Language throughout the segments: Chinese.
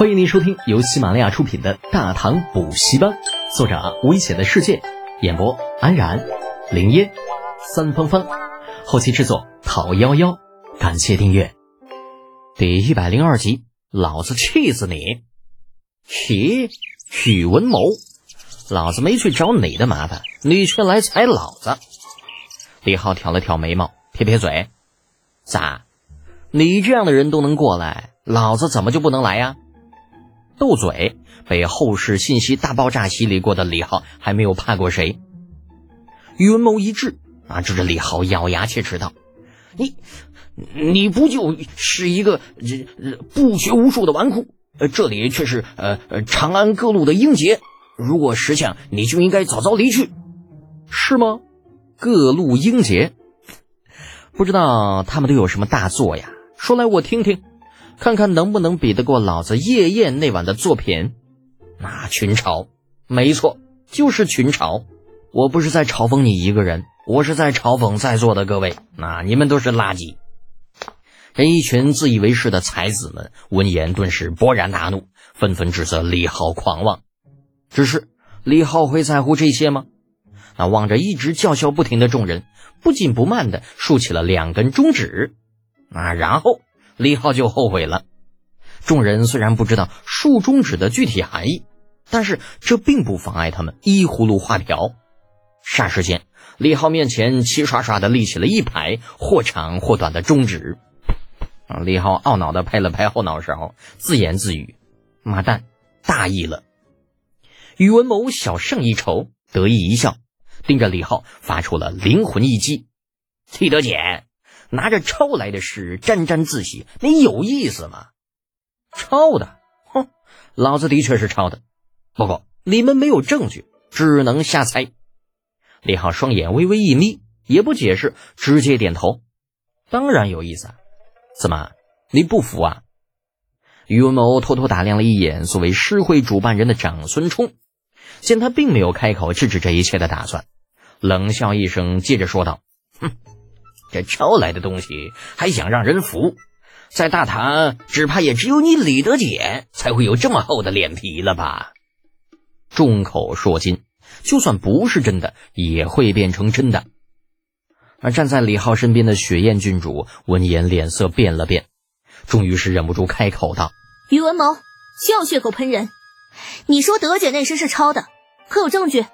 欢迎您收听由喜马拉雅出品的《大唐补习班》，作者危险的世界，演播安然、林烟、三芳芳，后期制作陶幺幺。感谢订阅。第一百零二集，老子气死你！咦，宇文谋，老子没去找你的麻烦，你却来踩老子。李浩挑了挑眉毛，撇撇嘴，咋？你这样的人都能过来，老子怎么就不能来呀？斗嘴，被后世信息大爆炸洗礼过的李浩还没有怕过谁。宇文谋一滞啊，指着李浩咬牙切齿道：“你，你不就是一个这不学无术的纨绔？呃，这里却是呃呃长安各路的英杰。如果识相，你就应该早早离去，是吗？各路英杰，不知道他们都有什么大作呀？说来我听听。”看看能不能比得过老子夜宴那晚的作品？那群嘲，没错，就是群嘲。我不是在嘲讽你一个人，我是在嘲讽在座的各位。那你们都是垃圾。这一群自以为是的才子们闻言顿时勃然大怒，纷纷指责李浩狂妄。只是李浩会在乎这些吗？那望着一直叫嚣不停的众人，不紧不慢的竖起了两根中指。啊，然后。李浩就后悔了。众人虽然不知道竖中指的具体含义，但是这并不妨碍他们依葫芦画瓢。霎时间，李浩面前齐刷刷的立起了一排或长或短的中指。李浩懊恼的拍了拍后脑勺，自言自语：“妈蛋，大意了。”宇文谋小胜一筹，得意一笑，盯着李浩发出了灵魂一击：“李德简。”拿着抄来的诗沾沾自喜，你有意思吗？抄的，哼，老子的确是抄的，不过你们没有证据，只能瞎猜。李浩双眼微微一眯，也不解释，直接点头。当然有意思啊，怎么你不服啊？于文谋偷偷打量了一眼作为诗会主办人的长孙冲，见他并没有开口制止这一切的打算，冷笑一声，接着说道：“哼。”这抄来的东西还想让人服，在大唐只怕也只有你李德简才会有这么厚的脸皮了吧？众口铄金，就算不是真的，也会变成真的。而站在李浩身边的雪雁郡主闻言，脸色变了变，终于是忍不住开口道：“宇文谋，休要血口喷人！你说德姐那诗是抄的，可有证据？”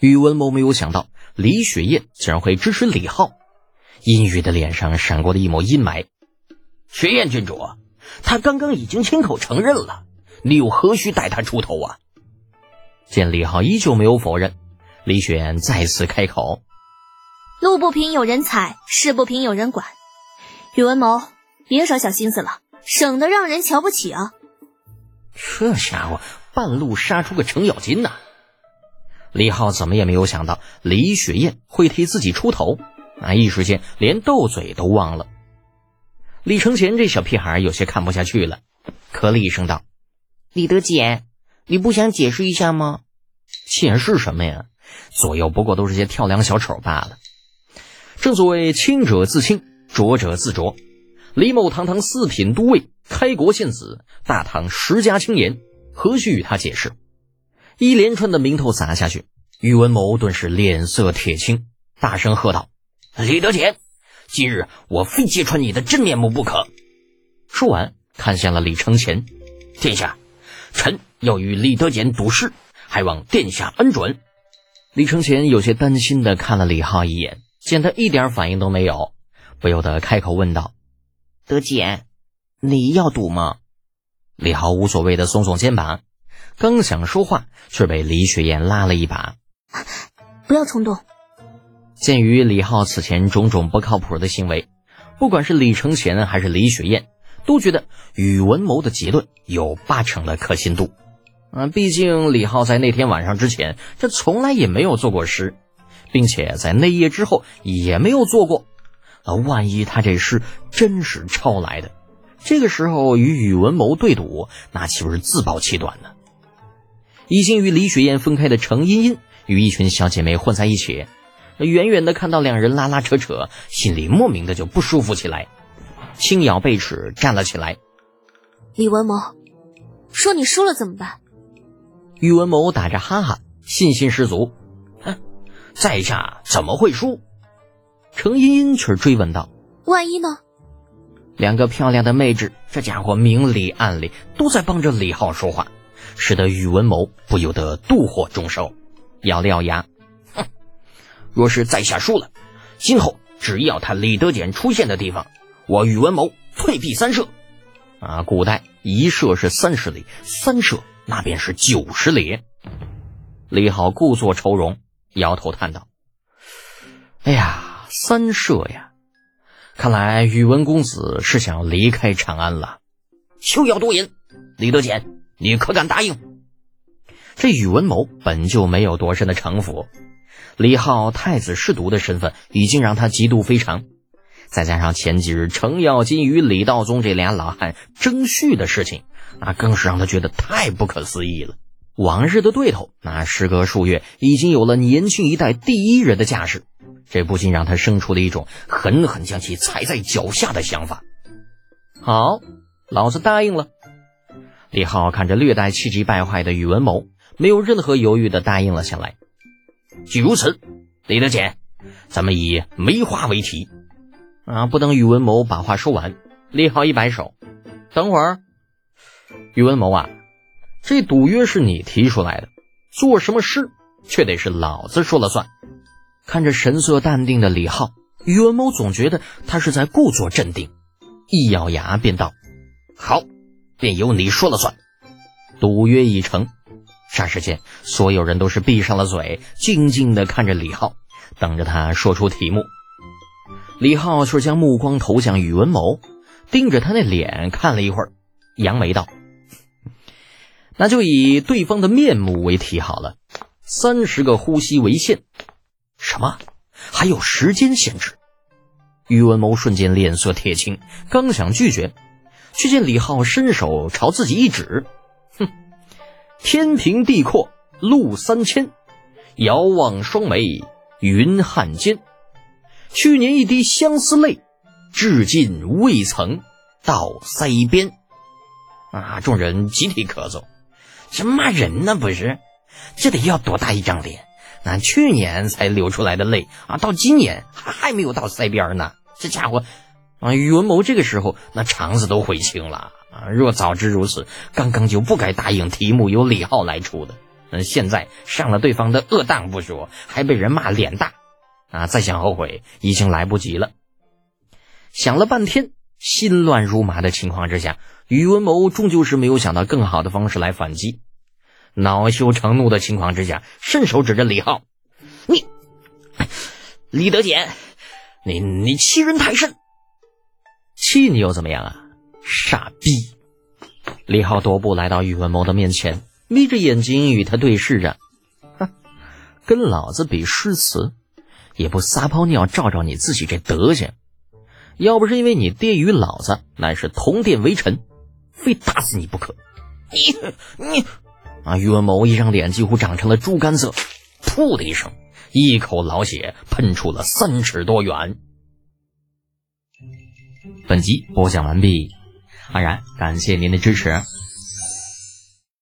宇文谋没有想到李雪燕竟然会支持李浩。阴郁的脸上闪过了一抹阴霾。雪雁郡主，他刚刚已经亲口承认了，你又何须带他出头啊？见李浩依旧没有否认，李雪雁再次开口：“路不平有人踩，事不平有人管。宇文谋，别耍小心思了，省得让人瞧不起啊！”这家伙半路杀出个程咬金呐！李浩怎么也没有想到李雪雁会替自己出头。那一时间连斗嘴都忘了。李承乾这小屁孩有些看不下去了，咳了一声道：“李德简，你不想解释一下吗？解释什么呀？左右不过都是些跳梁小丑罢了。正所谓清者自清，浊者自浊。李某堂堂四品都尉，开国献子，大唐十佳青年，何须与他解释？”一连串的名头砸下去，宇文谋顿时脸色铁青，大声喝道。李德简，今日我非揭穿你的真面目不可！说完，看向了李承前，殿下，臣要与李德简赌誓，还望殿下恩准。李承前有些担心的看了李浩一眼，见他一点反应都没有，不由得开口问道：“德简，你要赌吗？”李浩无所谓的耸耸肩膀，刚想说话，却被李雪燕拉了一把：“不要冲动。”鉴于李浩此前种种不靠谱的行为，不管是李承前还是李雪燕，都觉得宇文谋的结论有八成的可信度。啊，毕竟李浩在那天晚上之前，这从来也没有做过诗，并且在那夜之后也没有做过。啊，万一他这诗真是抄来的，这个时候与宇文谋对赌，那岂不是自暴其短呢？已经与李雪燕分开的程茵茵，与一群小姐妹混在一起。远远的看到两人拉拉扯扯，心里莫名的就不舒服起来，轻咬背齿站了起来。李文谋，说你输了怎么办？宇文谋打着哈哈，信心十足。哼，在下怎么会输？程茵茵却追问道：“万一呢？”两个漂亮的妹纸，这家伙明里暗里都在帮着李浩说话，使得宇文谋不由得妒火中烧，咬了咬牙，哼，若是在下输了，今后只要他李德俭出现的地方，我宇文谋退避三舍。啊，古代一射是三十里，三射那便是九十里。李好故作愁容，摇头叹道：“哎呀，三射呀！”看来宇文公子是想离开长安了，休要多言。李德俭，你可敢答应？这宇文谋本就没有多深的城府，李浩太子侍读的身份已经让他嫉妒非常，再加上前几日程咬金与李道宗这俩老汉争婿的事情，那更是让他觉得太不可思议了。往日的对头，那时隔数月，已经有了年轻一代第一人的架势。这不禁让他生出了一种狠狠将其踩在脚下的想法。好，老子答应了。李浩看着略带气急败坏的宇文谋，没有任何犹豫的答应了下来。既如此，李德俭，咱们以梅花为题。啊！不等宇文谋把话说完，李浩一摆手：“等会儿，宇文谋啊，这赌约是你提出来的，做什么事却得是老子说了算。”看着神色淡定的李浩，宇文谋总觉得他是在故作镇定，一咬牙便道：“好，便由你说了算。”赌约已成，霎时间，所有人都是闭上了嘴，静静的看着李浩，等着他说出题目。李浩却将目光投向宇文谋，盯着他那脸看了一会儿，扬眉道：“那就以对方的面目为题好了，三十个呼吸为限。”什么？还有时间限制？宇文谋瞬间脸色铁青，刚想拒绝，却见李浩伸手朝自己一指：“，天平地阔，路三千，遥望双眉，云汉间。去年一滴相思泪，至今未曾到腮边。”啊！众人集体咳嗽，这骂人呢？不是？这得要多大一张脸？那去年才流出来的泪啊，到今年还还没有到腮边呢。这家伙啊，宇文谋这个时候那肠子都悔青了啊！若早知如此，刚刚就不该答应题目由李浩来出的。嗯，现在上了对方的恶当不说，还被人骂脸大啊！再想后悔已经来不及了。想了半天，心乱如麻的情况之下，宇文谋终究是没有想到更好的方式来反击。恼羞成怒的情况之下，伸手指着李浩：“你，李德俭，你你欺人太甚！气你又怎么样啊，傻逼！”李浩踱步来到宇文谋的面前，眯着眼睛与他对视着：“哼，跟老子比诗词，也不撒泡尿照照你自己这德行。要不是因为你爹与老子乃是同殿为臣，非打死你不可。”你你。啊！宇文谋一张脸几乎长成了猪肝色，噗的一声，一口老血喷出了三尺多远。本集播讲完毕，安然感谢您的支持。